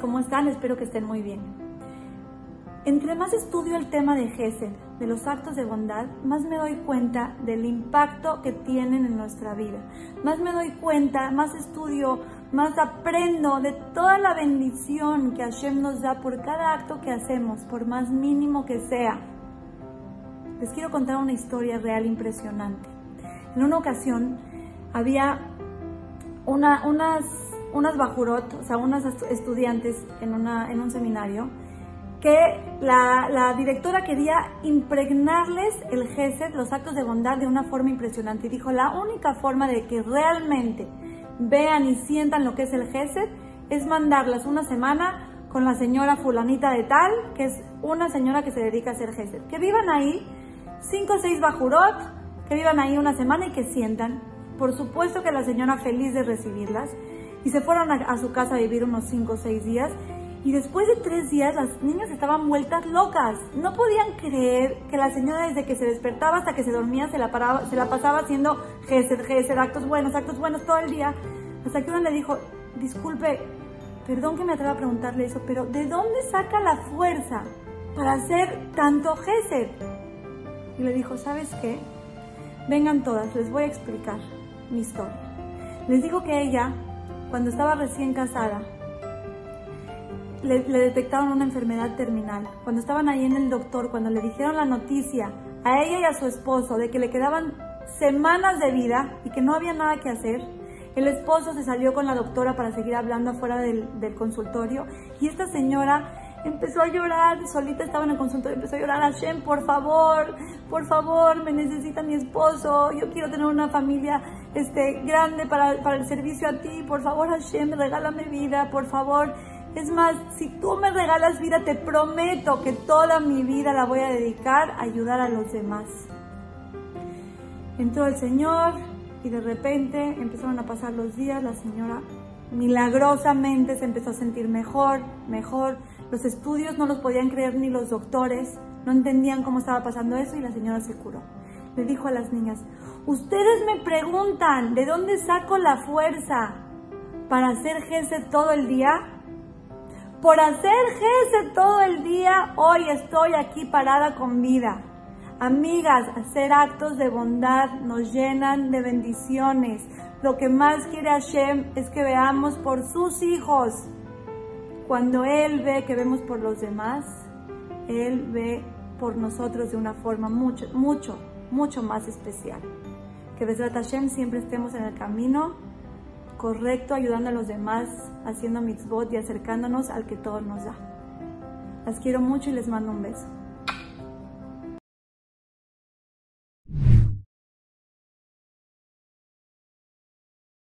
¿cómo están? Espero que estén muy bien. Entre más estudio el tema de Gesed, de los actos de bondad, más me doy cuenta del impacto que tienen en nuestra vida. Más me doy cuenta, más estudio, más aprendo de toda la bendición que Hashem nos da por cada acto que hacemos, por más mínimo que sea. Les quiero contar una historia real impresionante. En una ocasión había una, unas, unas bajurot, o sea, unas estudiantes en, una, en un seminario, que la, directora quería impregnarles el GESED, los actos de bondad, de una forma impresionante. Y dijo, la única forma de que realmente vean y sientan lo que es el GESED es mandarlas una semana con la señora fulanita de tal, que es una señora que se dedica a hacer GESED. Que vivan ahí, cinco o seis bajurot, que vivan ahí una semana y que sientan. Por supuesto que la señora feliz de recibirlas. Y se fueron a, su casa a vivir unos cinco o seis días y después de tres días las niñas estaban vueltas locas. No podían creer que la señora desde que se despertaba hasta que se dormía se la, paraba, se la pasaba haciendo gesed, gesed, actos buenos, actos buenos todo el día. Hasta que uno le dijo, disculpe, perdón que me atreva a preguntarle eso, pero ¿de dónde saca la fuerza para hacer tanto gesed? Y le dijo, ¿sabes qué? Vengan todas, les voy a explicar mi historia. Les dijo que ella, cuando estaba recién casada, le, detectaron una enfermedad terminal. Cuando estaban ahí en el doctor, cuando le dijeron la noticia a ella y a su esposo de que le quedaban semanas de vida y que no había nada que hacer, el esposo se salió con la doctora para seguir hablando afuera del, consultorio y esta señora empezó a llorar, solita estaba en el consultorio, empezó a llorar, Hashem, por favor, por favor, me necesita mi esposo, yo quiero tener una familia este, grande para, para el servicio a ti, por favor Hashem, regálame vida, por favor. Es más, si tú me regalas vida, te prometo que toda mi vida la voy a dedicar a ayudar a los demás. Entró el Señor y de repente empezaron a pasar los días, la señora milagrosamente se empezó a sentir mejor, mejor. Los estudios no los podían creer ni los doctores, no entendían cómo estaba pasando eso y la señora se curó. Le dijo a las niñas, ustedes me preguntan, ¿de dónde saco la fuerza para hacer jefe todo el día? Por hacer Gese todo el día, hoy estoy aquí parada con vida. Amigas, hacer actos de bondad nos llenan de bendiciones. Lo que más quiere Hashem es que veamos por sus hijos. Cuando Él ve que vemos por los demás, Él ve por nosotros de una forma mucho, mucho, mucho más especial. Que desde Hashem siempre estemos en el camino correcto, ayudando a los demás, haciendo mitzvot y acercándonos al que todo nos da. Las quiero mucho y les mando un beso.